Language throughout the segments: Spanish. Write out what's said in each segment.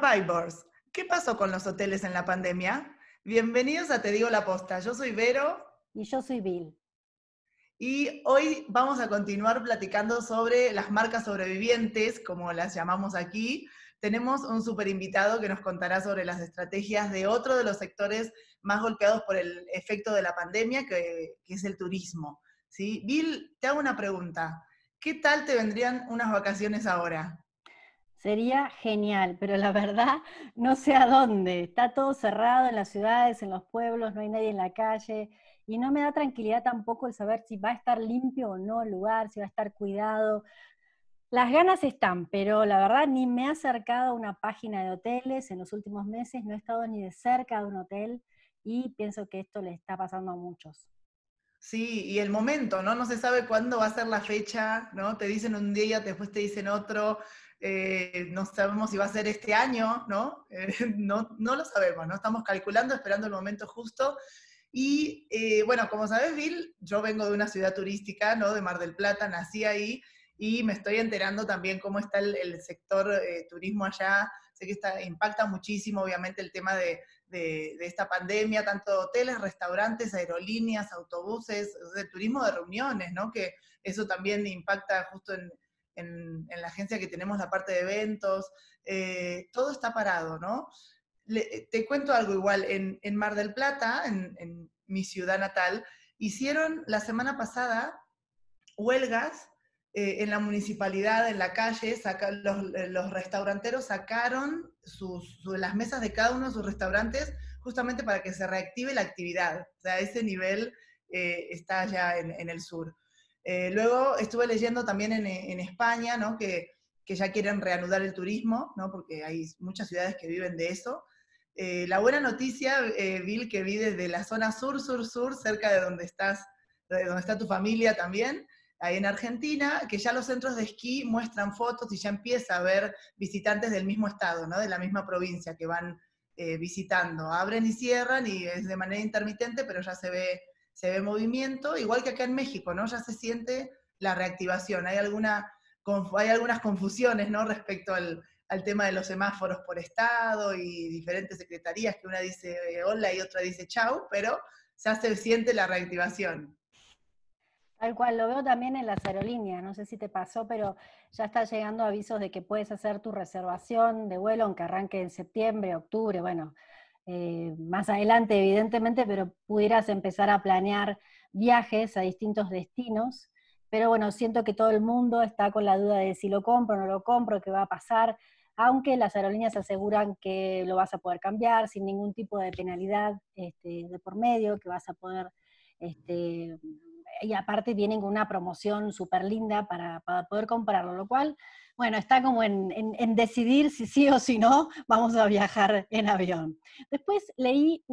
Vibers, ¿qué pasó con los hoteles en la pandemia? Bienvenidos a Te Digo la Posta. Yo soy Vero. Y yo soy Bill. Y hoy vamos a continuar platicando sobre las marcas sobrevivientes, como las llamamos aquí. Tenemos un super invitado que nos contará sobre las estrategias de otro de los sectores más golpeados por el efecto de la pandemia, que, es el turismo. ¿sí? Bill, te hago una pregunta. ¿Qué tal te vendrían unas vacaciones ahora? Sería genial, pero la verdad no sé a dónde. Está todo cerrado en las ciudades, en los pueblos, no hay nadie en la calle y no me da tranquilidad tampoco el saber si va a estar limpio o no el lugar, si va a estar cuidado. Las ganas están, pero la verdad ni me he acercado a una página de hoteles en los últimos meses, no he estado ni de cerca de un hotel y pienso que esto le está pasando a muchos. Sí, y el momento, ¿no? No se sabe cuándo va a ser la fecha, ¿no? Te dicen un día, después te dicen otro, eh, no sabemos si va a ser este año, ¿no? Eh, no, no lo sabemos, ¿no? Estamos calculando, esperando el momento justo. Y eh, bueno, como sabes, Bill, yo vengo de una ciudad turística, ¿no? De Mar del Plata, nací ahí y me estoy enterando también cómo está el, sector turismo allá. Sé que está, impacta muchísimo, obviamente, el tema de, de, esta pandemia, tanto hoteles, restaurantes, aerolíneas, autobuses, el turismo de reuniones, ¿no? Que eso también impacta justo en, en, la agencia que tenemos la parte de eventos, eh, todo está parado, ¿no? te cuento algo igual, en, Mar del Plata, en, mi ciudad natal, hicieron la semana pasada huelgas eh, en la municipalidad, en la calle, los, restauranteros sacaron las mesas de cada uno de sus restaurantes justamente para que se reactive la actividad. O sea, ese nivel eh, está ya en, el sur. Eh, luego estuve leyendo también en, España, ¿no? Que, ya quieren reanudar el turismo, ¿no? Porque hay muchas ciudades que viven de eso. la buena noticia, Bill, que vi desde la zona sur, sur, sur, cerca de donde estás, de donde está tu familia también, ahí en Argentina, que ya los centros de esquí muestran fotos y ya empieza a haber visitantes del mismo estado, ¿no? de la misma provincia que van eh, visitando. Abren y cierran y es de manera intermitente, pero ya se ve, se ve movimiento, igual que acá en México, ¿no? ya se siente la reactivación. Hay, alguna, hay algunas confusiones ¿no? respecto al, al tema de los semáforos por estado y diferentes secretarías que una dice eh, hola y otra dice chau, pero ya se siente la reactivación. Tal cual, lo veo también en las aerolíneas, no sé si te pasó, pero ya está llegando avisos de que puedes hacer tu reservación de vuelo, aunque arranque en septiembre, octubre, bueno, eh, más adelante evidentemente, pero pudieras empezar a planear viajes a distintos destinos. Pero bueno, siento que todo el mundo está con la duda de si lo compro o no lo compro, qué va a pasar, aunque las aerolíneas aseguran que lo vas a poder cambiar sin ningún tipo de penalidad este, de por medio, que vas a poder este, y aparte vienen con una promoción súper linda para, poder comprarlo, lo cual, bueno, está como en, decidir si sí o si no vamos a viajar en avión. Después leí,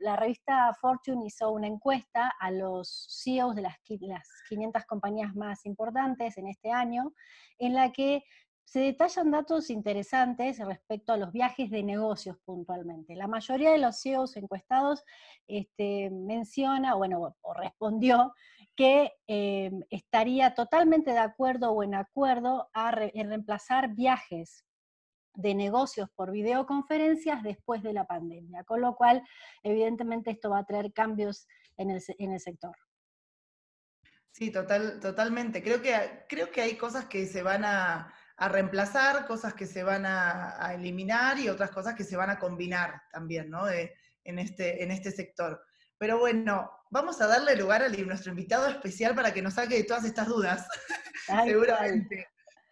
la revista Fortune hizo una encuesta a los CEOs de las, las 500 compañías más importantes en este año, en la que se detallan datos interesantes respecto a los viajes de negocios puntualmente. La mayoría de los CEOs encuestados este, menciona, bueno, o respondió que eh, estaría totalmente de acuerdo o en acuerdo en reemplazar viajes de negocios por videoconferencias después de la pandemia, con lo cual evidentemente esto va a traer cambios en el, sector. Sí, total, totalmente. Creo que, creo que hay cosas que se van a, reemplazar, cosas que se van a, eliminar y otras cosas que se van a combinar también, ¿no? en, este, en este sector. Pero bueno, vamos a darle lugar a nuestro invitado especial para que nos saque de todas estas dudas, seguramente.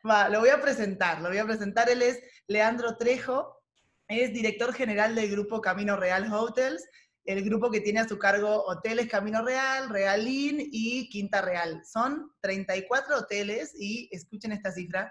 Va, lo voy a presentar, lo voy a presentar. Él es Leandro Trejo, es director general del grupo Camino Real Hotels, el grupo que tiene a su cargo Hoteles Camino Real, Real Inn y Quinta Real. Son 34 hoteles y, escuchen esta cifra,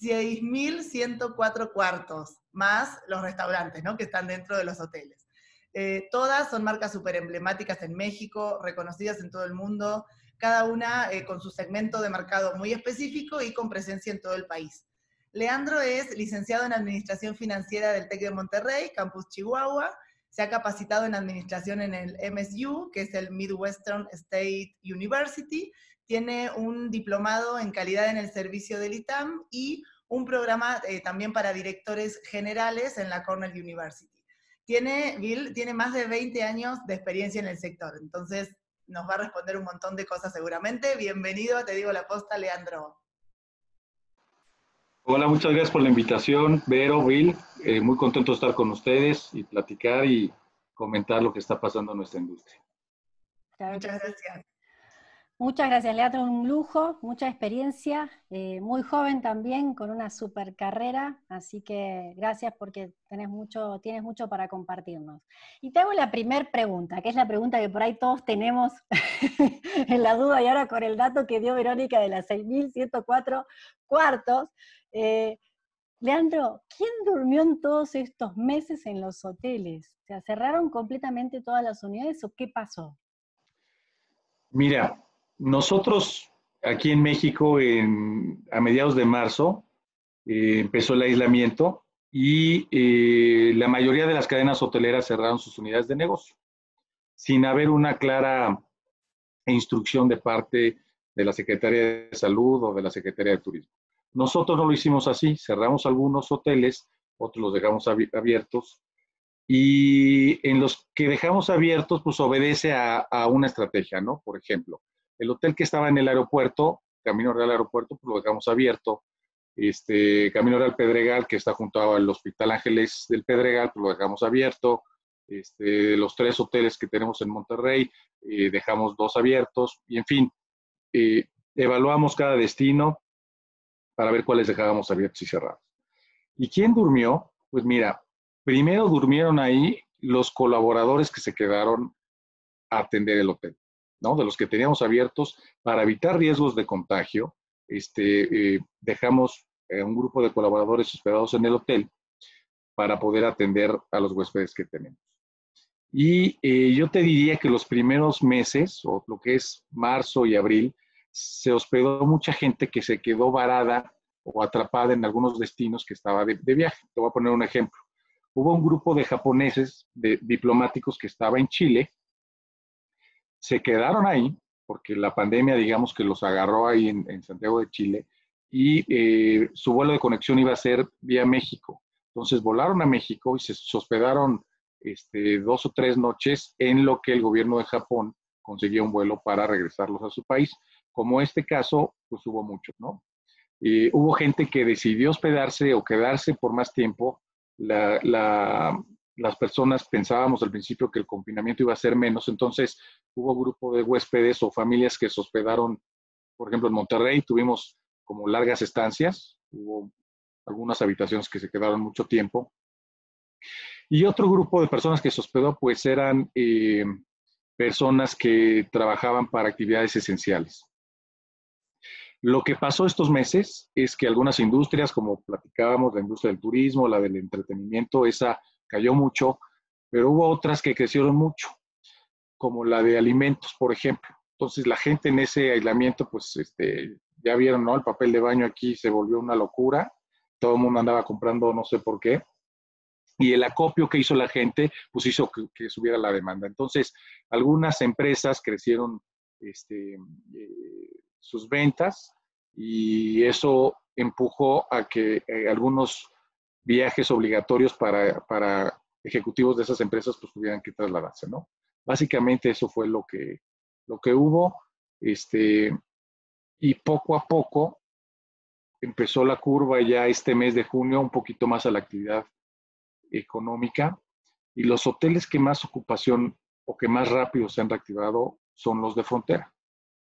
6.104 cuartos, más los restaurantes, ¿no? Que están dentro de los hoteles. Eh, todas son marcas súper emblemáticas en México, reconocidas en todo el mundo, cada una eh, con su segmento de mercado muy específico y con presencia en todo el país. Leandro es licenciado en Administración Financiera del TEC de Monterrey, Campus Chihuahua. Se ha capacitado en Administración en el MSU, que es el Midwestern State University. Tiene un diplomado en calidad en el servicio del ITAM y un programa eh, también para directores generales en la Cornell University. Tiene, Bill tiene más de 20 años de experiencia en el sector, entonces nos va a responder un montón de cosas seguramente. Bienvenido, te digo la posta, Leandro. Hola, muchas gracias por la invitación, Vero, Bill. Eh, muy contento de estar con ustedes y platicar y comentar lo que está pasando en nuestra industria. Muchas gracias. Muchas gracias, Leandro, un lujo, mucha experiencia, eh, muy joven también, con una super carrera, así que gracias porque mucho, tienes mucho para compartirnos. Y te hago la primera pregunta, que es la pregunta que por ahí todos tenemos en la duda, y ahora con el dato que dio Verónica de las 6.104 cuartos. Eh, Leandro, ¿quién durmió en todos estos meses en los hoteles? ¿Se cerraron completamente todas las unidades o qué pasó? Mira, nosotros aquí en México, a mediados de marzo, eh, empezó el aislamiento y eh, la mayoría de las cadenas hoteleras cerraron sus unidades de negocio, sin haber una clara instrucción de parte de la Secretaría de Salud o de la Secretaría de Turismo. Nosotros no lo hicimos así, cerramos algunos hoteles, otros los dejamos abiertos y en los que dejamos abiertos, pues obedece a, a una estrategia, ¿no? Por ejemplo, el hotel que estaba en el aeropuerto, Camino Real Aeropuerto, pues lo dejamos abierto. Este, Camino Real Pedregal, que está junto al Hospital Ángeles del Pedregal, pues lo dejamos abierto. Este, los tres hoteles que tenemos en Monterrey, eh, dejamos dos abiertos. Y en fin, eh, evaluamos cada destino para ver cuáles dejábamos abiertos y cerrados. ¿Y quién durmió? Pues mira, primero durmieron ahí los colaboradores que se quedaron a atender el hotel. De los que teníamos abiertos, para evitar riesgos de contagio, este, eh, dejamos eh, un grupo de colaboradores hospedados en el hotel para poder atender a los huéspedes que tenemos. Y eh, yo te diría que los primeros meses, o lo que es marzo y abril, se hospedó mucha gente que se quedó varada o atrapada en algunos destinos que estaba de, de viaje. Te voy a poner un ejemplo. Hubo un grupo de japoneses, de diplomáticos que estaba en Chile, se quedaron ahí porque la pandemia, digamos que los agarró ahí en, Santiago de Chile y eh, su vuelo de conexión iba a ser vía México. Entonces volaron a México y se hospedaron este, dos o tres noches en lo que el gobierno de Japón conseguía un vuelo para regresarlos a su país. Como este caso, pues hubo muchos, ¿no? hubo gente que decidió hospedarse o quedarse por más tiempo. La, las personas pensábamos al principio que el confinamiento iba a ser menos, entonces hubo grupo de huéspedes o familias que se hospedaron, por ejemplo, en Monterrey tuvimos como largas estancias, hubo algunas habitaciones que se quedaron mucho tiempo. Y otro grupo de personas que se hospedó, pues eran eh, personas que trabajaban para actividades esenciales. Lo que pasó estos meses es que algunas industrias, como platicábamos, la industria del turismo, la del entretenimiento, esa cayó mucho, pero hubo otras que crecieron mucho, como la de alimentos, por ejemplo. Entonces la gente en ese aislamiento, pues este, ya vieron, ¿no? El papel de baño aquí se volvió una locura, todo el mundo andaba comprando no sé por qué, y el acopio que hizo la gente, pues hizo que, subiera la demanda. Entonces, algunas empresas crecieron este, eh, sus ventas y eso empujó a que eh, algunos viajes obligatorios para, para ejecutivos de esas empresas pues tuvieran que trasladarse, ¿no? Básicamente eso fue lo que, lo que hubo, este, y poco a poco empezó la curva ya este mes de junio un poquito más a la actividad económica y los hoteles que más ocupación o que más rápido se han reactivado son los de frontera.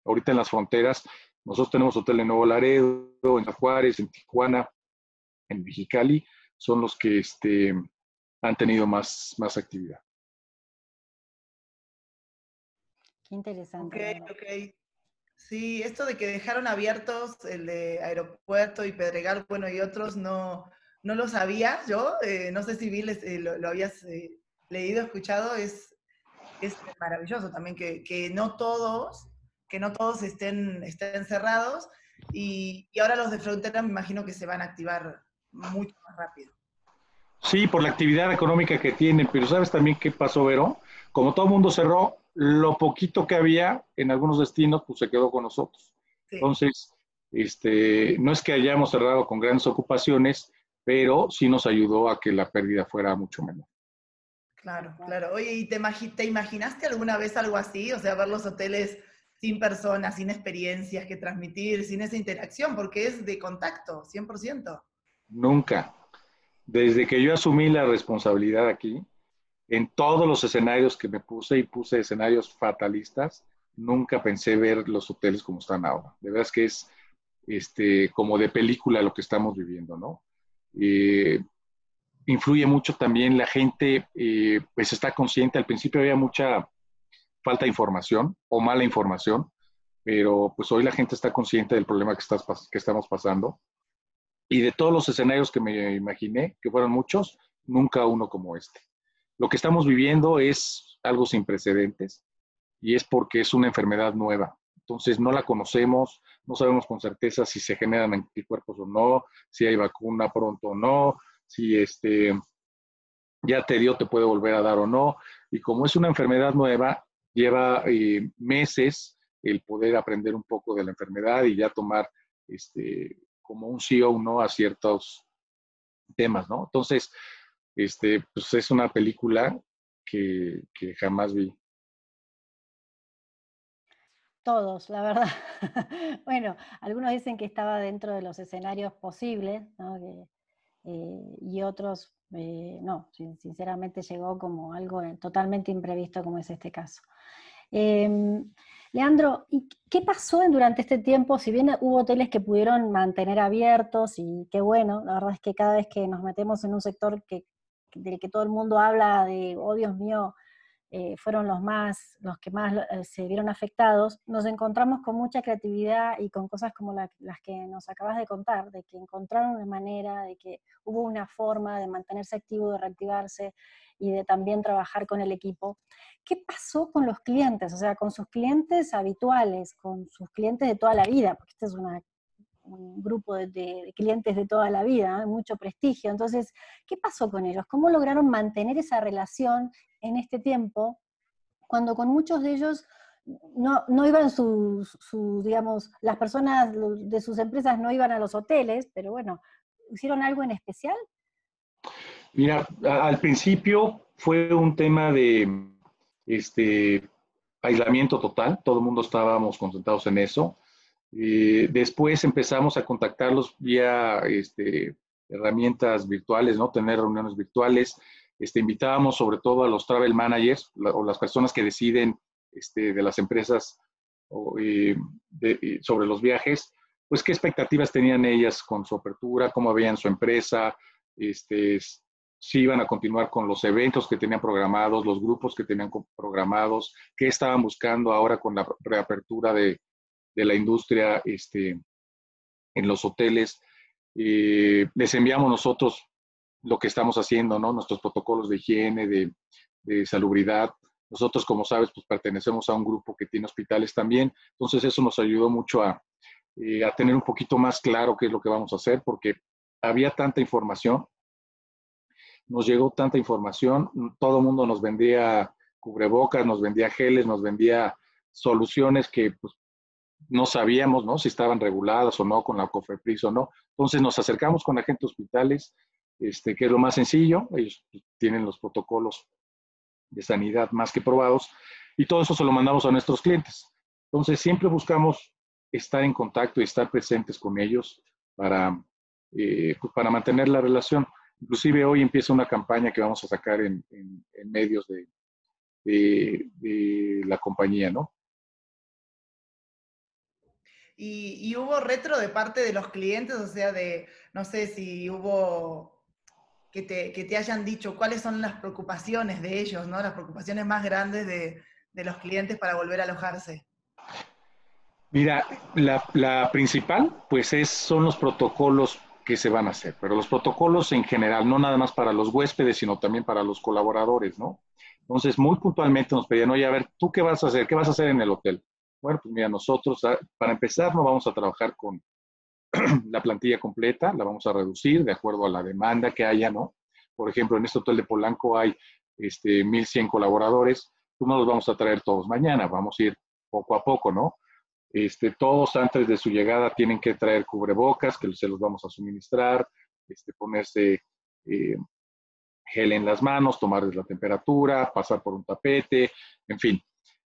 Ahorita en las fronteras, nosotros tenemos hotel en Nuevo Laredo, en Juárez, en Tijuana, en Mexicali, son los que este, han tenido más, más actividad. Qué interesante. Ok, ok. Sí, esto de que dejaron abiertos el de Aeropuerto y Pedregal, bueno, y otros no, no lo sabía yo. Eh, no sé si vi, eh, lo, habías eh, leído, escuchado. Es, es maravilloso también que, que, no todos, que no todos estén, estén cerrados. Y, y, ahora los de frontera me imagino que se van a activar mucho más rápido. Sí, por la actividad económica que tienen, pero ¿sabes también qué pasó, Vero? Como todo el mundo cerró, lo poquito que había en algunos destinos, pues se quedó con nosotros. Entonces, este, no es que hayamos cerrado con grandes ocupaciones, pero sí nos ayudó a que la pérdida fuera mucho menor. Claro, claro. Oye, ¿y te, te imaginaste alguna vez algo así? O sea, ver los hoteles sin personas, sin experiencias que transmitir, sin esa interacción, porque es de contacto, 100%. Nunca. Desde que yo asumí la responsabilidad aquí, en todos los escenarios que me puse y puse escenarios fatalistas, nunca pensé ver los hoteles como están ahora. De verdad es que es este, como de película lo que estamos viviendo, ¿no? Eh, influye mucho también la gente, eh, pues está consciente, al principio había mucha falta de información o mala información, pero pues hoy la gente está consciente del problema que, estás, que estamos pasando. Y de todos los escenarios que me imaginé, que fueron muchos, nunca uno como este. Lo que estamos viviendo es algo sin precedentes y es porque es una enfermedad nueva. Entonces no la conocemos, no sabemos con certeza si se generan anticuerpos o no, si hay vacuna pronto o no, si este ya te dio, te puede volver a dar o no. Y como es una enfermedad nueva, lleva eh, meses el poder aprender un poco de la enfermedad y ya tomar este, como un sí o no a ciertos temas, ¿no? Entonces, este, pues es una película que, jamás vi. Todos, la verdad. bueno, algunos dicen que estaba dentro de los escenarios posibles, ¿no? Eh, y otros eh, no, sinceramente llegó como algo totalmente imprevisto como es este caso. Em, Leandro, ¿y qué pasó durante este tiempo? Si bien hubo hoteles que pudieron mantener abiertos y qué bueno, la verdad es que cada vez que nos metemos en un sector que, del que todo el mundo habla de, oh Dios mío, eh, fueron los, más, los que más eh, se vieron afectados, nos encontramos con mucha creatividad y con cosas como las que nos acabas de contar, de que encontraron una manera, de que hubo una forma de mantenerse activo, de reactivarse y de también trabajar con el equipo. ¿Qué pasó con los clientes? O sea, con sus clientes habituales, con sus clientes de toda la vida, porque este es un grupo de, clientes de toda la vida, mucho prestigio. Entonces, ¿qué pasó con ellos? ¿Cómo lograron mantener esa relación en este tiempo, cuando con muchos de ellos no, no iban sus, digamos, las personas de sus empresas no iban a los hoteles, pero bueno, ¿hicieron algo en especial? Mira, al principio fue un tema de este, aislamiento total, todo el mundo estábamos concentrados en eso. Y después empezamos a contactarlos vía este, herramientas virtuales, ¿no? Tener reuniones virtuales. Este, invitábamos sobre todo a los travel managers o las personas que deciden este, de las empresas sobre los viajes, pues qué expectativas tenían ellas con su apertura, cómo veían su empresa, este, si iban a continuar con los eventos que tenían programados, los grupos que tenían programados, qué estaban buscando ahora con la reapertura de, de la industria este, en los hoteles. Eh, les enviamos nosotros lo que estamos haciendo, ¿no? Nuestros protocolos de higiene, de, salubridad. Nosotros, como sabes, pues pertenecemos a un grupo que tiene hospitales también. Entonces, eso nos ayudó mucho a, eh, a tener un poquito más claro qué es lo que vamos a hacer, porque había tanta información, nos llegó tanta información, todo el mundo nos vendía cubrebocas, nos vendía geles, nos vendía soluciones que pues, no sabíamos ¿no? si estaban reguladas o no con la COFEPRIS o no. Entonces nos acercamos con agentes hospitales, este, que es lo más sencillo, ellos tienen los protocolos de sanidad más que probados, y todo eso se lo mandamos a nuestros clientes. Entonces, siempre buscamos estar en contacto y estar presentes con ellos para, eh, pues, para mantener la relación. Inclusive hoy empieza una campaña que vamos a sacar en, medios de, de, la compañía, ¿no? Y, hubo retro de parte de los clientes, o sea, de, no sé si hubo que te, hayan dicho cuáles son las preocupaciones de ellos, ¿no? Las preocupaciones más grandes de, los clientes para volver a alojarse. Mira, la, principal, pues es, son los protocolos que se van a hacer, pero los protocolos en general, no nada más para los huéspedes, sino también para los colaboradores, ¿no? Entonces, muy puntualmente nos pedían, oye, a ver, ¿tú qué vas a hacer? ¿Qué vas a hacer en el hotel? Bueno, pues mira, nosotros, ah, para empezar, no vamos a trabajar con la plantilla completa, la vamos a reducir de acuerdo a la demanda que haya, ¿no? Por ejemplo, en este hotel de Polanco hay este, 1.100 colaboradores, pues no los vamos a traer todos mañana, vamos a ir poco a poco, ¿no? Este, todos antes de su llegada tienen que traer cubrebocas, que se los vamos a suministrar, este, ponerse eh, gel en las manos, tomarles la temperatura, pasar por un tapete, en fin.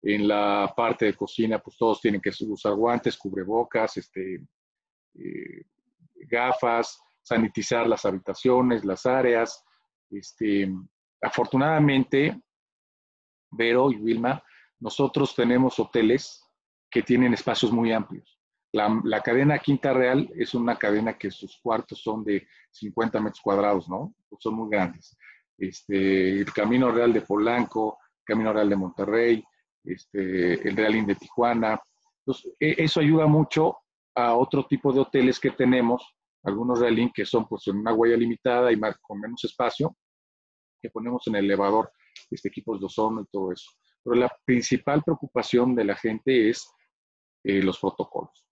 En la parte de cocina, pues todos tienen que usar guantes, cubrebocas, este, eh, gafas, sanitizar las habitaciones, las áreas. Este, afortunadamente, Vero y Wilma, nosotros tenemos hoteles que tienen espacios muy amplios. La, cadena Quinta Real es una cadena que sus cuartos son de 50 metros cuadrados, ¿no? son muy grandes. Este, el Camino Real de Polanco, Camino Real de Monterrey, este, el Realín de Tijuana. Entonces, e, eso ayuda mucho a otro tipo de hoteles que tenemos, algunos Realín que son pues en una huella limitada y más, con menos espacio, que ponemos en el elevador este, equipos de ozono y todo eso. Pero la principal preocupación de la gente es eh, los protocolos.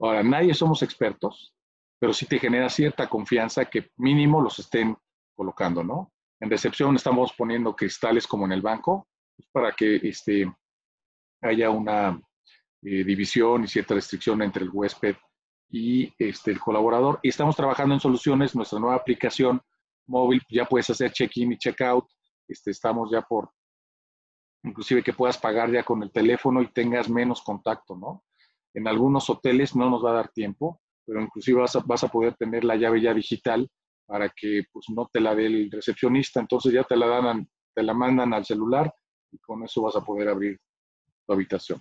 Ahora, nadie somos expertos, pero sí te genera cierta confianza que mínimo los estén colocando, ¿no? En recepción estamos poniendo cristales como en el banco, pues, para que este, haya una eh, división y cierta restricción entre el huésped y este, el colaborador. Y estamos trabajando en soluciones, nuestra nueva aplicación móvil, ya puedes hacer check-in y check-out, este, estamos ya por, inclusive que puedas pagar ya con el teléfono y tengas menos contacto, ¿no? En algunos hoteles no nos va a dar tiempo, pero inclusive vas a, vas a poder tener la llave ya digital para que pues no te la dé el recepcionista, entonces ya te la dan, te la mandan al celular y con eso vas a poder abrir tu habitación.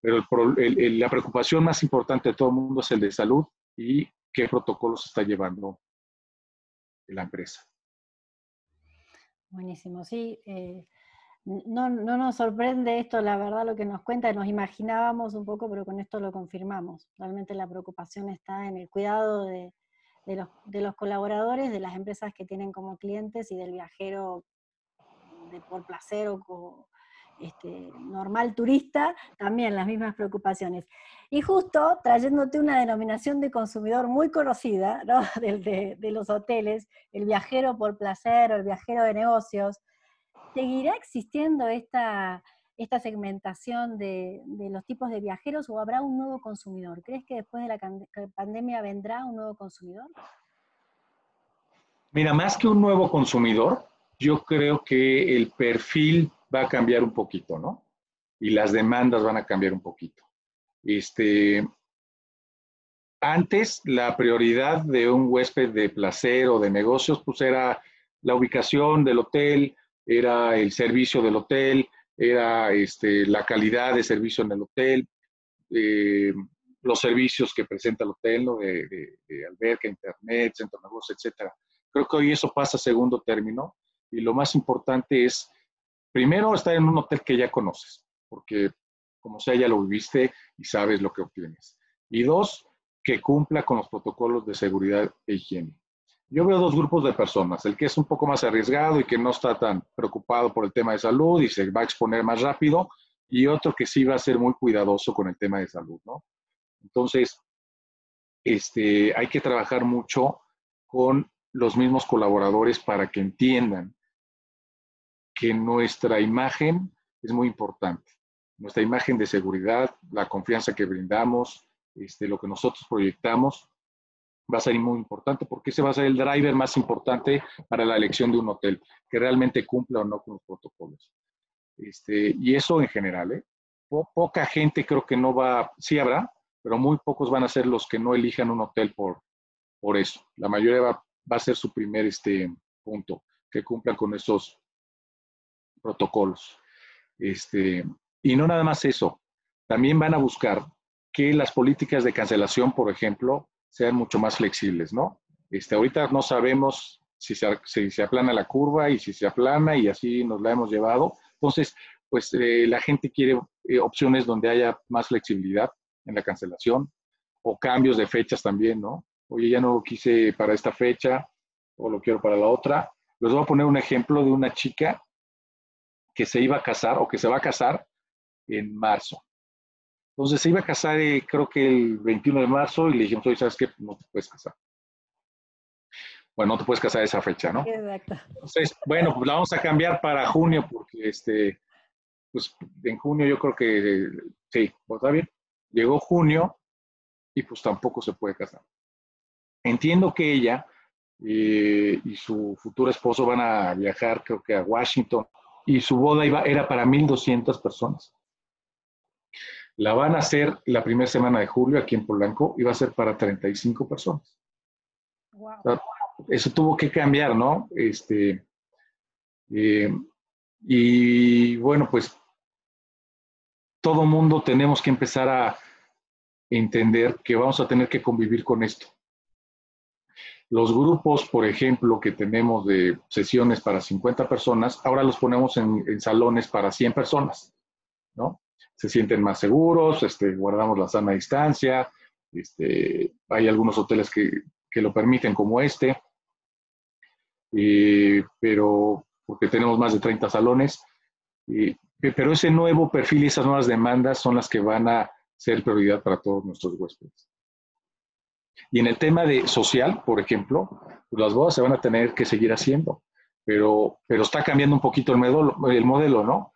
Pero la preocupación más importante de todo el mundo es el de salud y qué protocolos está llevando la empresa. Buenísimo, sí. Eh, no, no, nos sorprende esto, la verdad, lo que nos cuenta, nos imaginábamos un poco, pero con esto lo confirmamos. Realmente la preocupación está en el cuidado de, los, de los, colaboradores, de las empresas que tienen como clientes y del viajero de por placer o, este, normal turista, también las mismas preocupaciones. Y justo trayéndote una denominación de consumidor muy conocida de, los hoteles, el viajero por placer o el viajero de negocios, ¿seguirá existiendo esta, esta segmentación de, de, los tipos de viajeros o habrá un nuevo consumidor? ¿Crees que después de la pandemia vendrá un nuevo consumidor? Mira, más que un nuevo consumidor, yo creo que el perfil va a cambiar un poquito, ¿no? Y las demandas van a cambiar un poquito. Este, antes, la prioridad de un huésped de placer o de negocios, pues era la ubicación del hotel, era el servicio del hotel, era este, la calidad de servicio en el hotel, eh, los servicios que presenta el hotel, ¿no? de, de, alberca, internet, centro de negocios, etc. Creo que hoy eso pasa a segundo término y lo más importante es Primero, estar en un hotel que ya conoces, porque como sea, ya lo viviste y sabes lo que obtienes. Y dos, que cumpla con los protocolos de seguridad e higiene. Yo veo dos grupos de personas, el que es un poco más arriesgado y que no está tan preocupado por el tema de salud y se va a exponer más rápido, y otro que sí va a ser muy cuidadoso con el tema de salud, ¿no? Entonces, este, hay que trabajar mucho con los mismos colaboradores para que entiendan que nuestra imagen es muy importante. Nuestra imagen de seguridad, la confianza que brindamos, este, lo que nosotros proyectamos, va a ser muy importante porque ese va a ser el driver más importante para la elección de un hotel, que realmente cumpla o no con los protocolos. Este, y eso en general, ¿eh? poca gente creo que no va, sí habrá, pero muy pocos van a ser los que no elijan un hotel por, por eso. La mayoría va, va a ser su primer este, punto, que cumplan con esos protocolos. Este, y no nada más eso, también van a buscar que las políticas de cancelación, por ejemplo, sean mucho más flexibles, ¿no? Este, ahorita no sabemos si se, si se aplana la curva y si se aplana y así nos la hemos llevado. Entonces, pues eh, la gente quiere eh, opciones donde haya más flexibilidad en la cancelación o cambios de fechas también, ¿no? Oye, ya no lo quise para esta fecha o lo quiero para la otra. Les voy a poner un ejemplo de una chica que se iba a casar o que se va a casar en marzo. Entonces se iba a casar, eh, creo que el 21 de marzo, y le dijimos, oye, ¿sabes qué? No te puedes casar. Bueno, no te puedes casar esa fecha, ¿no? Exacto. Entonces, bueno, pues la vamos a cambiar para junio, porque este, pues en junio yo creo que sí, pues, ¿está bien? Llegó junio y pues tampoco se puede casar. Entiendo que ella eh, y su futuro esposo van a viajar, creo que a Washington, y su boda iba, era para 1.200 personas. La van a hacer la primera semana de julio aquí en Polanco y va a ser para 35 personas. eso tuvo que cambiar, ¿no? Este, eh, y bueno, pues todo mundo tenemos que empezar a entender que vamos a tener que convivir con esto. Los grupos, por ejemplo, que tenemos de sesiones para 50 personas, ahora los ponemos en, salones para 100 personas, ¿no? Se sienten más seguros, este, guardamos la sana distancia, este, hay algunos hoteles que, lo permiten como este, eh, pero porque tenemos más de 30 salones, pero ese nuevo perfil y esas nuevas demandas son las que van a ser prioridad para todos nuestros huéspedes. Y en el tema de social, por ejemplo, pues las bodas se van a tener que seguir haciendo, pero, pero está cambiando un poquito el modelo, el modelo, ¿no?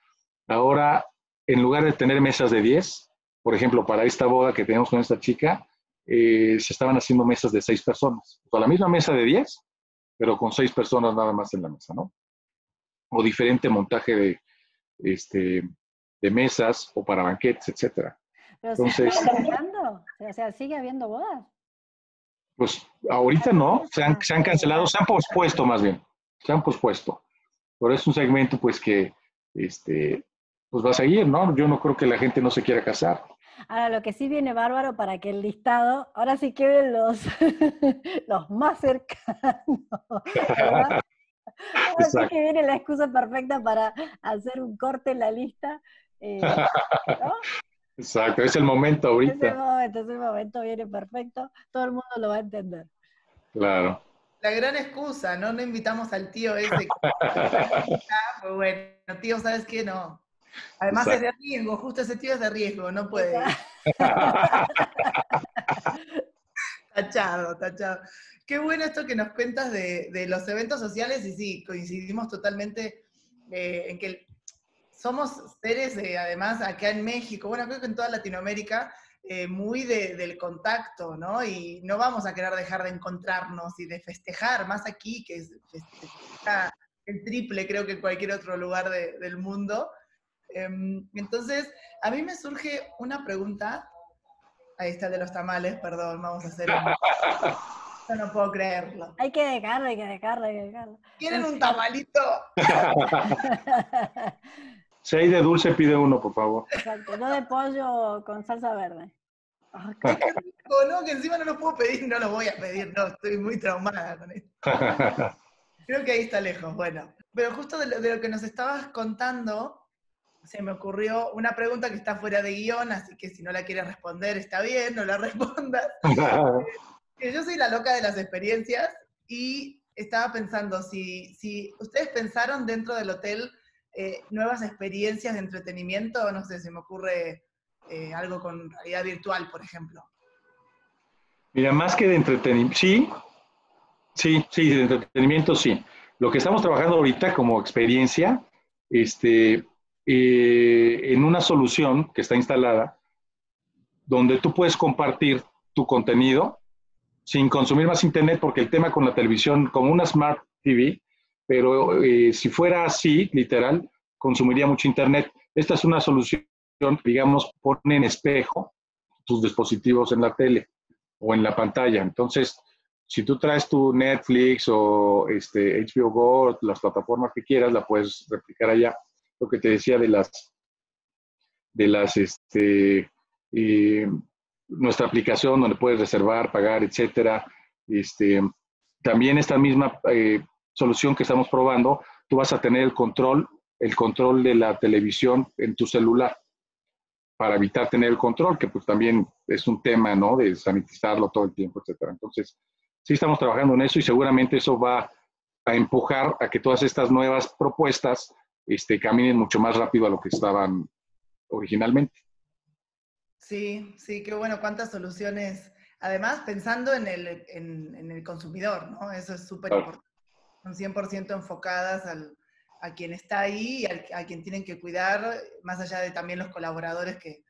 Ahora, en lugar de tener mesas de 10, por ejemplo, para esta boda que tenemos con esta chica, eh, se estaban haciendo mesas de 6 personas. O la misma mesa de 10, pero con 6 personas nada más en la mesa, ¿no? O diferente montaje de, este, de mesas o para banquetes, etcétera. Pero Entonces, ¿sigue O sea, ¿sigue habiendo bodas? Pues ahorita no, se han, se han cancelado, se han pospuesto más bien, se han pospuesto. Por eso es un segmento pues que este, pues va a seguir, ¿no? Yo no creo que la gente no se quiera casar. Ahora, lo que sí viene bárbaro para que el listado, ahora sí queden los, los más cercanos. Ahora sí que viene la excusa perfecta para hacer un corte en la lista. Eh, ¿no? Exacto, es el momento ahorita. Es el momento, es el momento, viene perfecto, todo el mundo lo va a entender. Claro. La gran excusa, ¿no? No invitamos al tío ese. pues bueno, tío, ¿sabes qué? No. Además es de riesgo, justo ese tío es de riesgo, no puede. tachado, tachado. Qué bueno esto que nos cuentas de, los eventos sociales y sí, coincidimos totalmente eh, en que somos seres, además, acá en México, bueno, creo que en toda Latinoamérica, eh, muy del contacto, ¿no? Y no vamos a querer dejar de encontrarnos y de festejar, más aquí, que es el triple, creo que en cualquier otro lugar del mundo. Em, entonces, a mí me surge una pregunta. Ahí está de los tamales, perdón, vamos a hacer Yo no puedo creerlo. Hay que dejarlo, hay que dejarlo, hay que dejarlo. ¿Quieren un tamalito? Si hay de dulce, pide uno, por favor. Exacto, no de pollo con salsa verde. qué rico, ¿no? Que encima no lo puedo pedir, no lo voy a pedir, no, estoy muy traumada con esto. Creo que ahí está lejos, bueno. Pero justo de lo, que nos estabas contando, se me ocurrió una pregunta que está fuera de guion, así que si no la quieres responder, está bien, no la respondas. Eh, yo soy la loca de las experiencias y estaba pensando, si, si ustedes pensaron dentro del hotel eh, nuevas experiencias de entretenimiento, no sé, se me ocurre eh, algo con realidad virtual, por ejemplo. Mira, más que de entretenimiento, sí, sí, sí, de entretenimiento sí. Lo que estamos trabajando ahorita como experiencia, este, eh, en una solución que está instalada, donde tú puedes compartir tu contenido sin consumir más internet, porque el tema con la televisión, como una Smart TV, pero eh, si fuera así, literal, consumiría mucho Internet. Esta es una solución, digamos, pone en espejo tus dispositivos en la tele o en la pantalla. Entonces, si tú traes tu Netflix o este, HBO Go, las plataformas que quieras, la puedes replicar allá. Lo que te decía de las, de las, este, eh, nuestra aplicación donde puedes reservar, pagar, etcétera. Este, también esta misma eh, solución que estamos probando, tú vas a tener el control, el control de la televisión en tu celular para evitar tener el control, que pues también es un tema, ¿no? De sanitizarlo todo el tiempo, etcétera. Entonces, sí estamos trabajando en eso y seguramente eso va a empujar a que todas estas nuevas propuestas este, caminen mucho más rápido a lo que estaban originalmente. Sí, sí, qué bueno, cuántas soluciones. Además, pensando en el, en, el consumidor, ¿no? Eso es súper importante son 100% enfocadas a quien está ahí y a, quien tienen que cuidar, más allá de también los colaboradores que,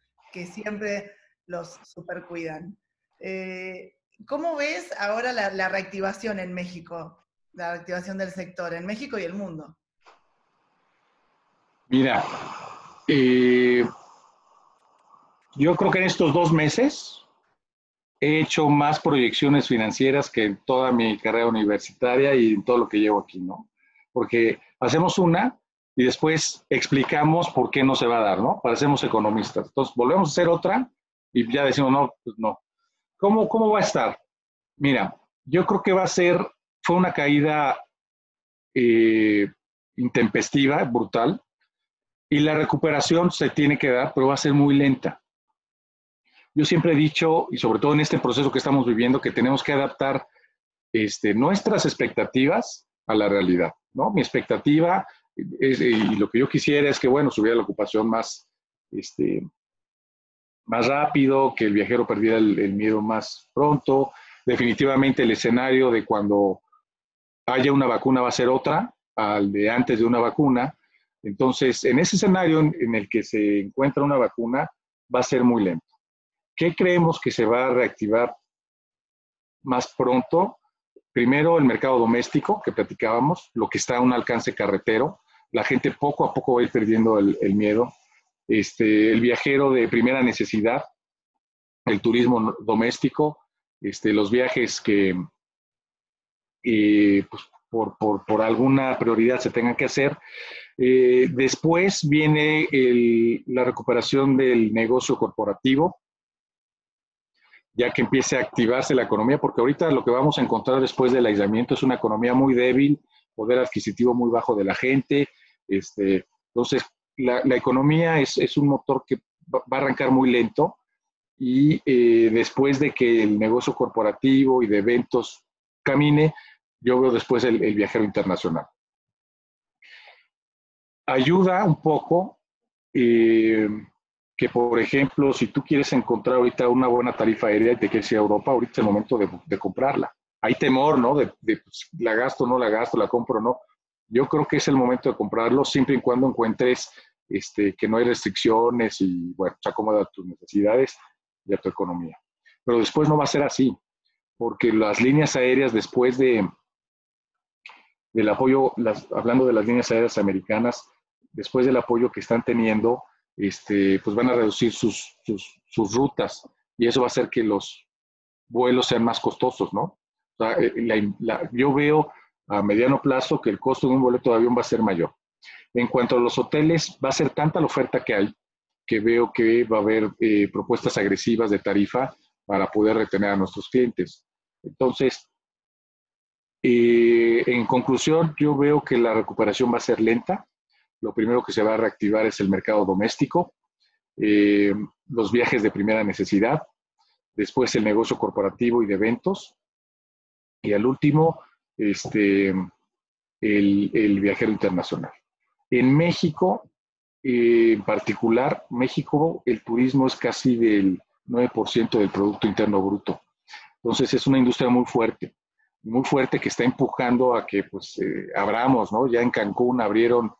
siempre los supercuidan. Eh, ¿Cómo ves ahora la, reactivación en México? La reactivación del sector en México y el mundo. Mira, eh, yo creo que en estos dos meses he hecho más proyecciones financieras que en toda mi carrera universitaria y en todo lo que llevo aquí, ¿no? Porque hacemos una y después explicamos por qué no se va a dar, ¿no? Parecemos economistas. Entonces, volvemos a hacer otra y ya decimos, no, pues no. ¿Cómo, cómo va a estar? Mira, yo creo que va a ser, fue una caída eh, intempestiva, brutal, y la recuperación se tiene que dar, pero va a ser muy lenta. Yo siempre he dicho, y sobre todo en este proceso que estamos viviendo, que tenemos que adaptar este, nuestras expectativas a la realidad, ¿no? Mi expectativa y lo que yo quisiera es que, bueno, subiera la ocupación más, este, más rápido, que el viajero perdiera el, miedo más pronto. Definitivamente el escenario de cuando haya una vacuna va a ser otra al de antes de una vacuna. Entonces, en ese escenario en el que se encuentra una vacuna, va a ser muy lento. ¿Qué creemos que se va a reactivar más pronto? Primero, el mercado doméstico que platicábamos, lo que está a un alcance carretero. La gente poco a poco va a ir perdiendo el, miedo. Este, el viajero de primera necesidad, el turismo doméstico, este, los viajes que eh, pues, por, alguna prioridad se tengan que hacer. Eh, después viene la recuperación del negocio corporativo, ya que empiece a activarse la economía, porque ahorita lo que vamos a encontrar después del aislamiento es una economía muy débil, poder adquisitivo muy bajo de la gente. Este, entonces, la, economía es, un motor que va a arrancar muy lento y eh, después de que el negocio corporativo y de eventos camine, yo veo después el, viajero internacional. Ayuda un poco eh, que, por ejemplo, si tú quieres encontrar ahorita una buena tarifa aérea y te quieres ir a Europa, ahorita es el momento de, comprarla. Hay temor, ¿no? De, pues, la gasto, no la gasto, la compro, no. Yo creo que es el momento de comprarlo siempre y cuando encuentres este, que no hay restricciones y, bueno, se acomoda a tus necesidades y a tu economía. Pero después no va a ser así, porque las líneas aéreas después de, del apoyo, hablando de las líneas aéreas americanas, después del apoyo que están teniendo, este, pues van a reducir sus, rutas y eso va a hacer que los vuelos sean más costosos, ¿no? Eh, yo veo a mediano plazo que el costo de un boleto de avión va a ser mayor. En cuanto a los hoteles, va a ser tanta la oferta que hay que veo que va a haber eh, propuestas agresivas de tarifa para poder retener a nuestros clientes. Entonces, eh, en conclusión, yo veo que la recuperación va a ser lenta, lo primero que se va a reactivar es el mercado doméstico, eh, los viajes de primera necesidad, después el negocio corporativo y de eventos, y al último, este, el, viajero internacional. En México, eh, en particular, México, el turismo es casi del 9% del Producto Interno Bruto. Entonces es una industria muy fuerte, muy fuerte que está empujando a que pues eh, abramos, ¿no? Ya en Cancún abrieron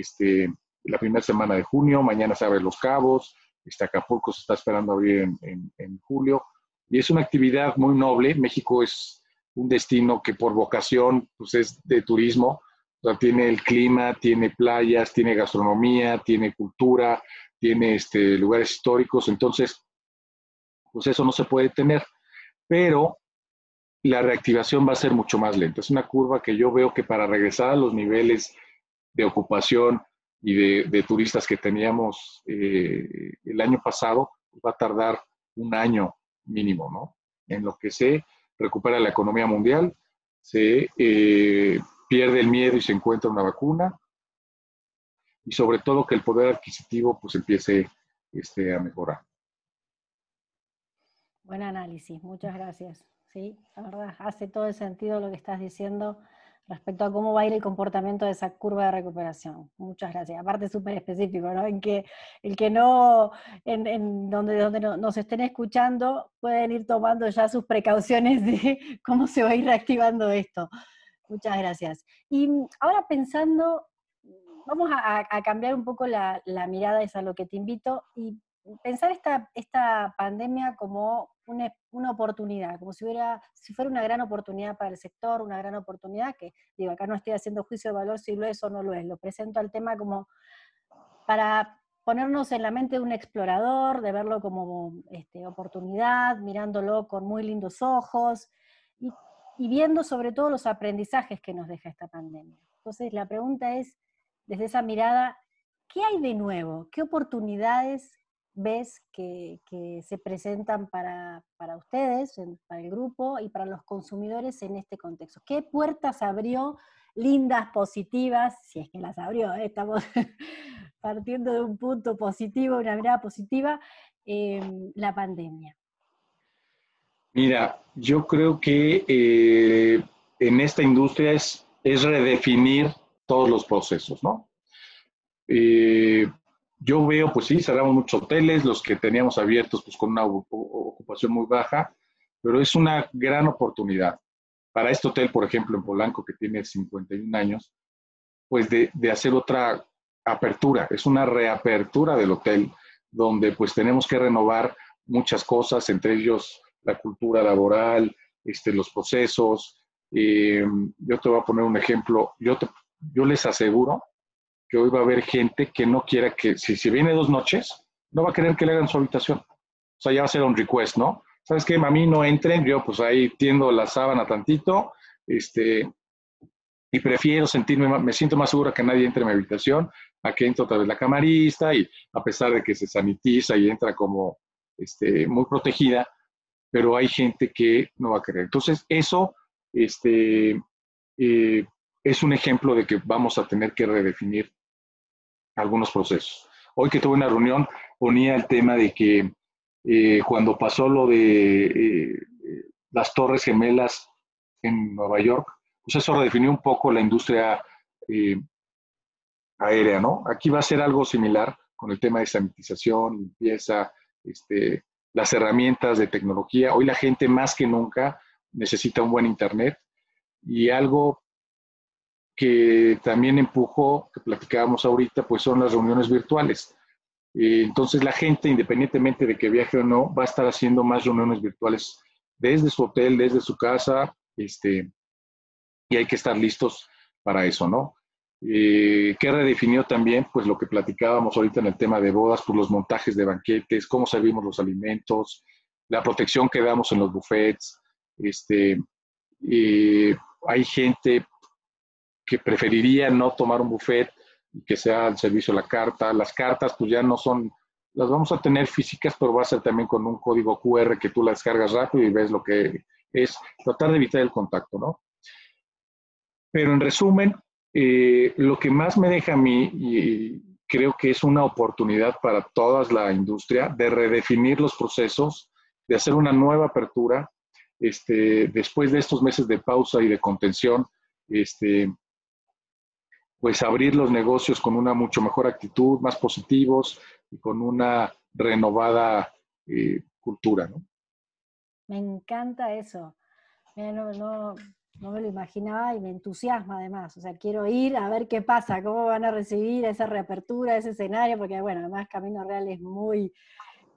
este, la primera semana de junio, mañana se abre Los Cabos, este Acapulco se está esperando abrir en, julio, y es una actividad muy noble. México es un destino que por vocación pues es de turismo, tiene el clima, tiene playas, tiene gastronomía, tiene cultura, tiene este, lugares históricos, entonces, pues eso no se puede tener, pero la reactivación va a ser mucho más lenta. Es una curva que yo veo que para regresar a los niveles de ocupación y de, turistas que teníamos eh, el año pasado, va a tardar un año mínimo, ¿no? En lo que se recupera la economía mundial, se eh, pierde el miedo y se encuentra una vacuna, y sobre todo que el poder adquisitivo pues empiece este, a mejorar. Buen análisis, muchas gracias. Sí, la verdad, hace todo el sentido lo que estás diciendo respecto a cómo va a ir el comportamiento de esa curva de recuperación. Muchas gracias. Aparte súper específico, ¿no? En que el que no, en, donde, donde nos estén escuchando, pueden ir tomando ya sus precauciones de cómo se va a ir reactivando esto. Muchas gracias. Y ahora pensando, vamos a, cambiar un poco la, la mirada, es a lo que te invito, y pensar esta, esta pandemia como una, una, oportunidad, como si, hubiera, si fuera una gran oportunidad para el sector, una gran oportunidad, que digo, acá no estoy haciendo juicio de valor si lo es o no lo es, lo presento al tema como para ponernos en la mente de un explorador, de verlo como este, oportunidad, mirándolo con muy lindos ojos y, y viendo sobre todo los aprendizajes que nos deja esta pandemia. Entonces la pregunta es, desde esa mirada, ¿qué hay de nuevo? ¿Qué oportunidades ves que, se presentan para, ustedes, para el grupo y para los consumidores en este contexto? ¿Qué puertas abrió lindas, positivas, si es que las abrió, ¿eh? estamos partiendo de un punto positivo, una mirada positiva, la pandemia? Mira, yo creo que eh, en esta industria es, es redefinir todos los procesos, ¿no? Eh, yo veo, pues sí, cerramos muchos hoteles, los que teníamos abiertos pues con una ocupación muy baja, pero es una gran oportunidad. Para este hotel, por ejemplo, en Polanco, que tiene 51 años, pues de, de hacer otra apertura, es una reapertura del hotel, donde pues tenemos que renovar muchas cosas, entre ellos la cultura laboral, este, los procesos. Eh, yo te voy a poner un ejemplo, yo, yo les aseguro que hoy va a haber gente que no quiera que, si, si viene dos noches, no va a querer que le hagan su habitación. O sea, ya va a ser un request, ¿no? ¿Sabes qué? A no entren, yo pues ahí tiendo la sábana tantito, este, y prefiero sentirme, me siento más segura que nadie entre en mi habitación, a que entre otra vez la camarista, y a pesar de que se sanitiza y entra como este, muy protegida, pero hay gente que no va a querer. Entonces, eso este, eh, es un ejemplo de que vamos a tener que redefinir algunos procesos. Hoy que tuve una reunión ponía el tema de que eh, cuando pasó lo de eh, las torres gemelas en Nueva York, pues eso redefinió un poco la industria eh, aérea, ¿no? Aquí va a ser algo similar con el tema de sanitización, limpieza, este, las herramientas de tecnología. Hoy la gente más que nunca necesita un buen Internet y algo que también empujó, que platicábamos ahorita, pues son las reuniones virtuales. Eh, entonces la gente, independientemente de que viaje o no, va a estar haciendo más reuniones virtuales desde su hotel, desde su casa, este, y hay que estar listos para eso, ¿no? Eh, ¿Qué redefinió también? Pues lo que platicábamos ahorita en el tema de bodas, pues los montajes de banquetes, cómo servimos los alimentos, la protección que damos en los buffets. Este, eh, hay gente que preferiría no tomar un buffet y que sea al servicio de la carta. Las cartas pues ya no son, las vamos a tener físicas, pero va a ser también con un código QR que tú la descargas rápido y ves lo que es. Tratar de evitar el contacto, ¿no? Pero en resumen, eh, lo que más me deja a mí, y creo que es una oportunidad para toda la industria, de redefinir los procesos, de hacer una nueva apertura, este, después de estos meses de pausa y de contención, este, pues abrir los negocios con una mucho mejor actitud, más positivos y con una renovada eh, cultura. ¿no? Me encanta eso. no, no, me lo imaginaba y me entusiasma además. O sea, quiero ir a ver qué pasa, cómo van a recibir esa reapertura, ese escenario, porque bueno, además Camino Real es muy...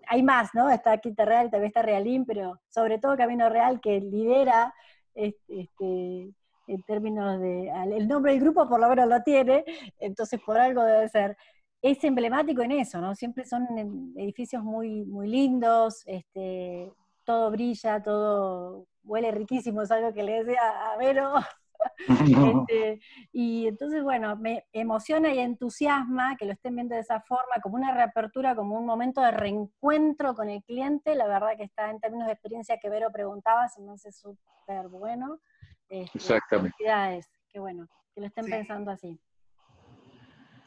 Hay más, ¿no? Está Quinta Real, también está Realín, pero sobre todo Camino Real que lidera este, en términos de, el nombre del grupo por lo menos lo tiene, entonces por algo debe ser. Es emblemático en eso, ¿no? Siempre son edificios muy, muy lindos, este, todo brilla, todo huele riquísimo, es algo que le decía a Vero. este, y entonces, bueno, me emociona y entusiasma que lo estén viendo de esa forma, como una reapertura, como un momento de reencuentro con el cliente. La verdad que está en términos de experiencia que Vero preguntaba, se me hace súper bueno. Este, Exactamente. Qué bueno, que lo estén pensando así.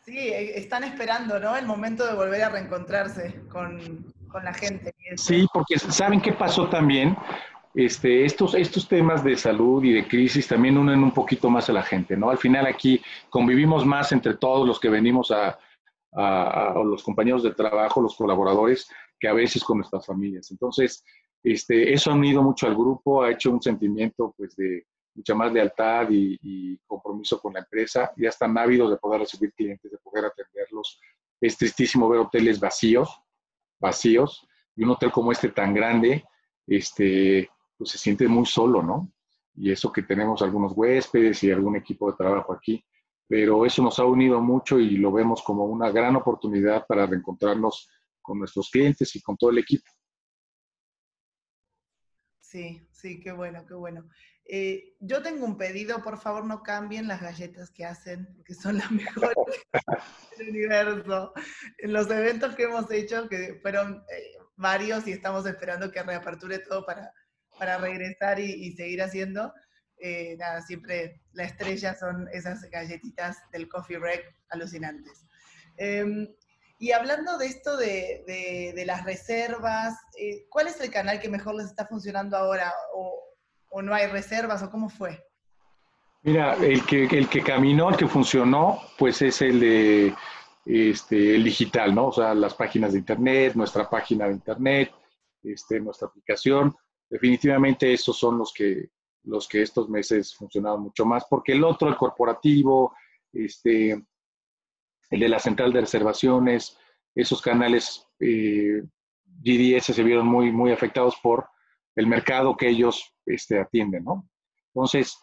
Sí, eh, están esperando, ¿no? El momento de volver a reencontrarse con, la gente. Sí, porque ¿saben qué pasó también? Este, estos, estos temas de salud y de crisis también unen un poquito más a la gente, ¿no? Al final aquí convivimos más entre todos los que venimos a, a, los compañeros de trabajo, los colaboradores, que a veces con nuestras familias. Entonces, este, eso ha unido mucho al grupo, ha hecho un sentimiento pues de, mucha más lealtad y, compromiso con la empresa. Ya están ávidos de poder recibir clientes, de poder atenderlos. Es tristísimo ver hoteles vacíos. vacíos. Y un hotel como este tan grande, este, pues se siente muy solo, ¿no? Y eso que tenemos algunos huéspedes y algún equipo de trabajo aquí, pero eso nos ha unido mucho y lo vemos como una gran oportunidad para reencontrarnos con nuestros clientes y con todo el equipo. Sí, sí, qué bueno, qué bueno. Eh, yo tengo un pedido, por favor no cambien las galletas que hacen, porque son las mejores del universo. En los eventos que hemos hecho, que fueron eh, varios y estamos esperando que reaperture todo para, para regresar y, seguir haciendo, eh, nada, siempre la estrella son esas galletitas del Coffee Break alucinantes. Em, y hablando de esto de, de, las reservas, eh, ¿cuál es el canal que mejor les está funcionando ahora? ¿O, ¿O, no hay reservas? ¿O cómo fue? Mira, el que, el que caminó, el que funcionó, pues es el de este, el digital, ¿no? O sea, las páginas de internet, nuestra página de internet, este, nuestra aplicación. Definitivamente esos son los que, los que estos meses funcionaron mucho más, porque el otro, el corporativo, este, el de la central de reservaciones, esos canales eh, GDS se vieron muy, muy afectados por el mercado que ellos este, atienden, ¿no? Entonces,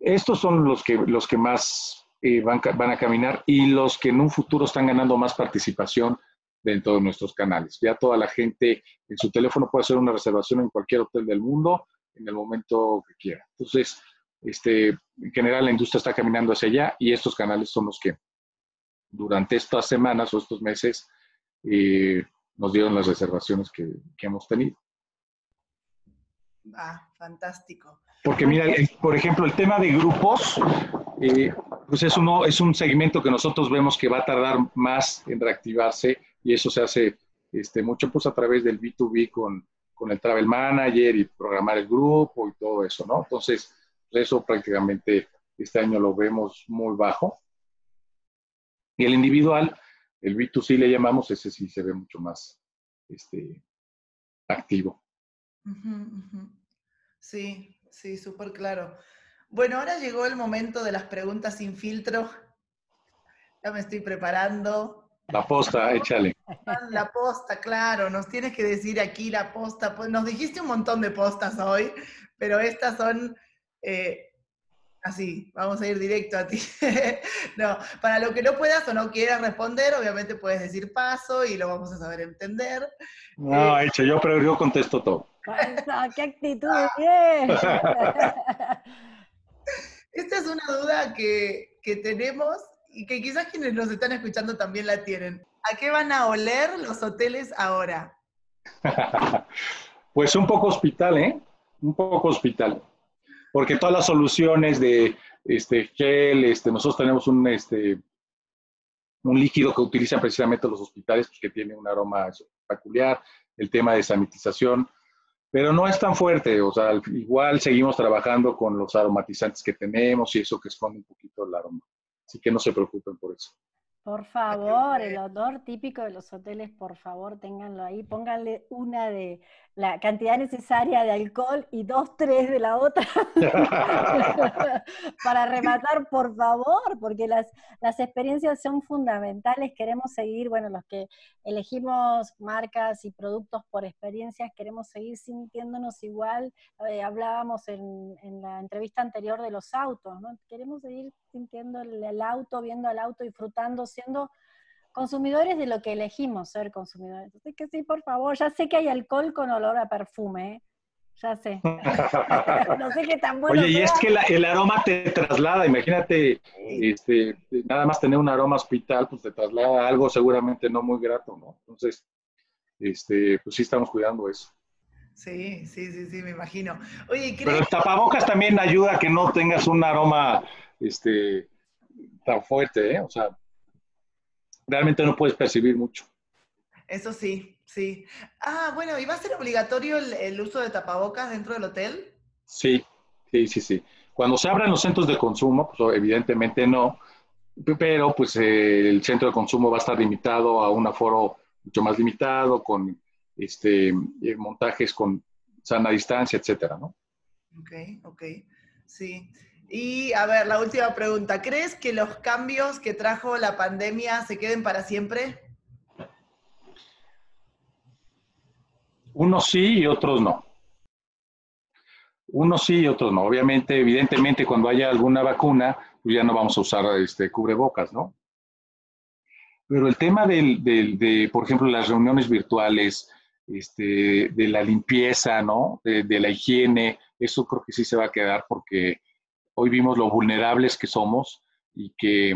estos son los que, los que más eh, van, van, a caminar y los que en un futuro están ganando más participación dentro de nuestros canales. Ya toda la gente en su teléfono puede hacer una reservación en cualquier hotel del mundo en el momento que quiera. Entonces, este, en general la industria está caminando hacia allá y estos canales son los que durante estas semanas o estos meses eh, nos dieron las reservaciones que, hemos tenido. Ah, fantástico. Porque mira, por ejemplo, el tema de grupos, eh, pues es, uno, es un segmento que nosotros vemos que va a tardar más en reactivarse y eso se hace este, mucho pues a través del B2B con, con el Travel Manager y programar el grupo y todo eso, ¿no? Entonces, eso prácticamente este año lo vemos muy bajo y el individual, el B2C le llamamos, ese sí se ve mucho más este, activo. Sí, sí, súper claro. Bueno, ahora llegó el momento de las preguntas sin filtro. Ya me estoy preparando. La posta, échale. La posta, claro, nos tienes que decir aquí la posta. Pues nos dijiste un montón de postas hoy, pero estas son eh, Así, vamos a ir directo a ti. no, para lo que no puedas o no quieras responder, obviamente puedes decir paso y lo vamos a saber entender. No, eh, hecho, yo, pero yo contesto todo. ¡Qué actitud! Bien. Esta es una duda que, que tenemos y que quizás quienes nos están escuchando también la tienen. ¿A qué van a oler los hoteles ahora? pues un poco hospital, ¿eh? Un poco hospital porque todas las soluciones de este, gel, este, nosotros tenemos un, este, un líquido que utilizan precisamente los hospitales, pues, que tiene un aroma peculiar, el tema de sanitización, pero no es tan fuerte, o sea, igual seguimos trabajando con los aromatizantes que tenemos y eso que esconde un poquito el aroma. Así que no se preocupen por eso. Por favor, el odor típico de los hoteles, por favor, ténganlo ahí. Pónganle una de la cantidad necesaria de alcohol y dos, tres de la otra. Para rematar, por favor, porque las, las experiencias son fundamentales. Queremos seguir, bueno, los que elegimos marcas y productos por experiencias, queremos seguir sintiéndonos igual. Eh, hablábamos en, en, la entrevista anterior de los autos, ¿no? Queremos seguir sintiendo el auto, viendo el auto, disfrutando siendo consumidores de lo que elegimos ser consumidores. Así que sí, por favor, ya sé que hay alcohol con olor a perfume, ¿eh? ya sé. no sé qué tan bueno. Oye, y es que el aroma te traslada, imagínate, este, nada más tener un aroma hospital, pues te traslada algo seguramente no muy grato, ¿no? Entonces, este, pues sí estamos cuidando eso. Sí, sí, sí, sí, me imagino. Oye, Pero el tapabocas también ayuda a que no tengas un aroma este, tan fuerte, ¿eh? O sea, realmente no puedes percibir mucho. Eso sí, sí. Ah, bueno, ¿y va a ser obligatorio el, uso de tapabocas dentro del hotel? Sí, sí, sí, sí. Cuando se abran los centros de consumo, pues evidentemente no, pero pues eh, el centro de consumo va a estar limitado a un aforo mucho más limitado, con este, eh, montajes con sana distancia, etcétera, ¿no? Ok, ok, sí. Y a ver, la última pregunta. ¿Crees que los cambios que trajo la pandemia se queden para siempre? Unos sí y otros no. Unos sí y otros no. Obviamente, evidentemente, cuando haya alguna vacuna, pues ya no vamos a usar este cubrebocas, ¿no? Pero el tema del, de, por ejemplo, las reuniones virtuales, este, de la limpieza, ¿no? De, la higiene, eso creo que sí se va a quedar porque hoy vimos lo vulnerables que somos y que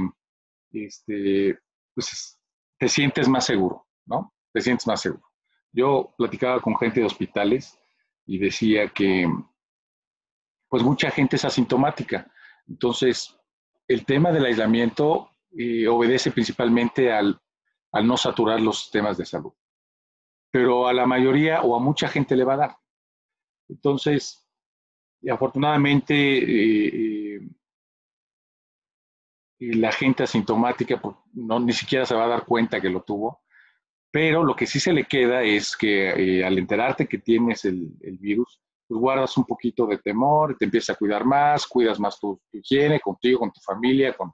este, pues, te sientes más seguro, ¿no? Te sientes más seguro. Yo platicaba con gente de hospitales y decía que pues mucha gente es asintomática. Entonces, el tema del aislamiento eh, obedece principalmente al, al, no saturar los sistemas de salud. Pero a la mayoría o a mucha gente le va a dar. Entonces, afortunadamente, eh, eh, la gente asintomática pues, no, ni siquiera se va a dar cuenta que lo tuvo. Pero lo que sí se le queda es que al enterarte que tienes el, el virus, pues guardas un poquito de temor, te empiezas a cuidar más, cuidas más tu, higiene contigo, con tu familia, con,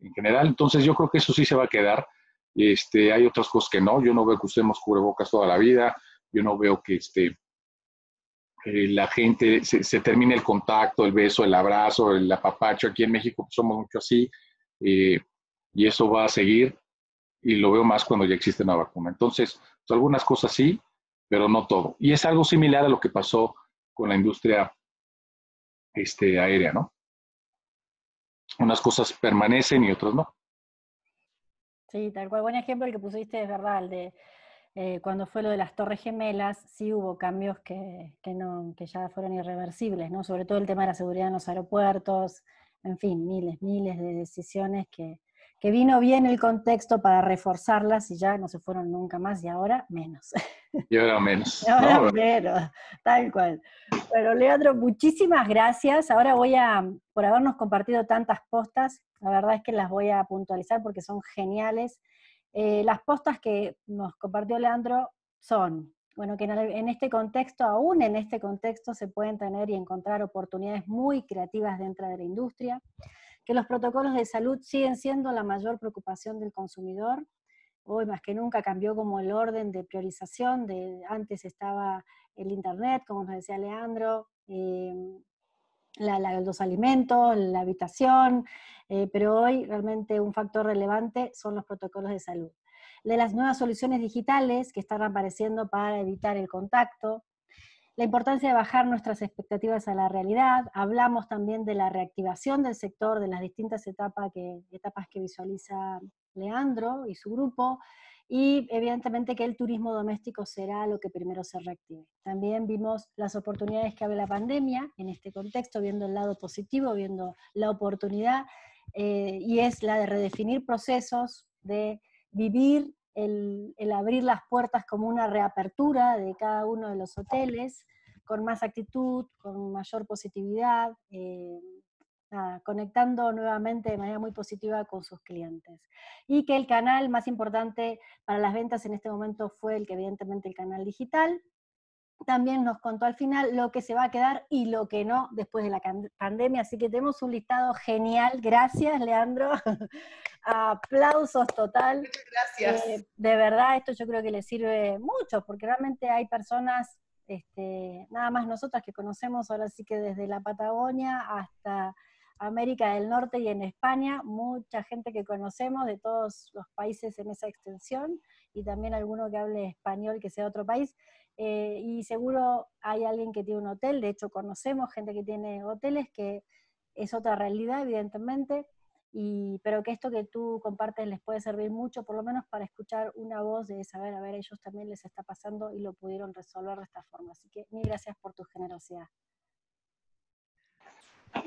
en general. Entonces yo creo que eso sí se va a quedar. Este, hay otras cosas que no. Yo no veo que usemos cubrebocas toda la vida. Yo no veo que este, la gente se, termine el contacto, el beso, el abrazo, el apapacho. Aquí en México somos mucho así. Eh, y eso va a seguir. Y lo veo más cuando ya existe una vacuna. Entonces, pues, algunas cosas sí, pero no todo. Y es algo similar a lo que pasó con la industria este, aérea, ¿no? Unas cosas permanecen y otras no. Sí, tal cual. Buen ejemplo el que pusiste es verdad, el de eh, cuando fue lo de las torres gemelas, sí hubo cambios que, que, no, que ya fueron irreversibles, ¿no? Sobre todo el tema de la seguridad en los aeropuertos, en fin, miles, miles de decisiones que, que vino bien el contexto para reforzarlas y ya no se fueron nunca más y ahora menos. Y ahora menos. ahora menos, tal cual. Bueno, Leandro, muchísimas gracias. Ahora voy a, por habernos compartido tantas postas, la verdad es que las voy a puntualizar porque son geniales. Eh, las postas que nos compartió Leandro son, bueno, que en este contexto, aún en este contexto, se pueden tener y encontrar oportunidades muy creativas dentro de la industria que los protocolos de salud siguen siendo la mayor preocupación del consumidor. Hoy más que nunca cambió como el orden de priorización, de, antes estaba el Internet, como nos decía Leandro, em, los alimentos, la habitación, eh, pero hoy realmente un factor relevante son los protocolos de salud. De las nuevas soluciones digitales que están apareciendo para evitar el contacto, la importancia de bajar nuestras expectativas a la realidad, hablamos también de la reactivación del sector, de las distintas etapas que, etapas que visualiza Leandro y su grupo, y evidentemente que el turismo doméstico será lo que primero se reactive. También vimos las oportunidades que abre la pandemia en este contexto, viendo el lado positivo, viendo la oportunidad, eh, y es la de redefinir procesos, de vivir el, abrir las puertas como una reapertura de cada uno de los hoteles, con más actitud, con mayor positividad, eh, conectando nuevamente de manera muy positiva con sus clientes. Y que el canal más importante para las ventas en este momento fue el que evidentemente el canal digital, también nos contó al final lo que se va a quedar y lo que no después de la pandemia. Así que tenemos un listado genial. Gracias, Leandro. Aplausos total. Gracias. Eh, de verdad, esto yo creo que le sirve mucho, porque realmente hay personas, este, nada más nosotras que conocemos, ahora sí que desde la Patagonia hasta América del Norte y en España, mucha gente que conocemos de todos los países en esa extensión y también alguno que hable español que sea otro país. Eh, y seguro hay alguien que tiene un hotel, de hecho conocemos gente que tiene hoteles, que es otra realidad, evidentemente, y, pero que esto que tú compartes les puede servir mucho, por lo menos para escuchar una voz de saber, a ver, ellos también les está pasando y lo pudieron resolver de esta forma. Así que mil gracias por tu generosidad.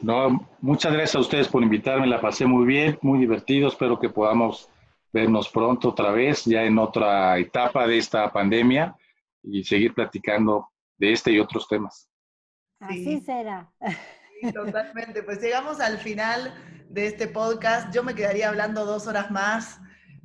No, muchas gracias a ustedes por invitarme, la pasé muy bien, muy divertido, espero que podamos vernos pronto otra vez, ya en otra etapa de esta pandemia y seguir platicando de este y otros temas. Así será. totalmente. Pues llegamos al final de este podcast. Yo me quedaría hablando dos horas más,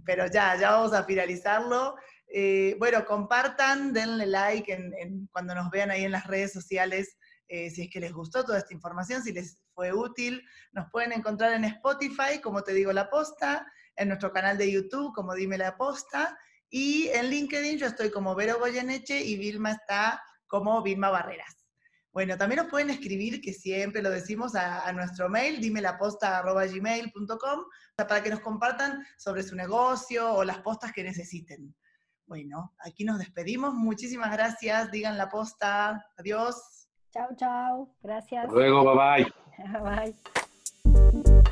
pero ya, ya vamos a finalizarlo. Eh, bueno, compartan, denle like en, cuando nos vean ahí en las redes sociales, eh, si es que les gustó toda esta información, si les fue útil. Nos pueden encontrar en Spotify, como te digo, la posta, en nuestro canal de YouTube, como Dime la posta, Y en LinkedIn yo estoy como Vero Goyeneche y Vilma está como Vilma Barreras. Bueno, también nos pueden escribir, que siempre lo decimos, a, nuestro mail, dime la gmail.com, para que nos compartan sobre su negocio o las postas que necesiten. Bueno, aquí nos despedimos. Muchísimas gracias. Digan la posta. Adiós. Chao, chao. Gracias. Hasta luego, bye bye. Bye.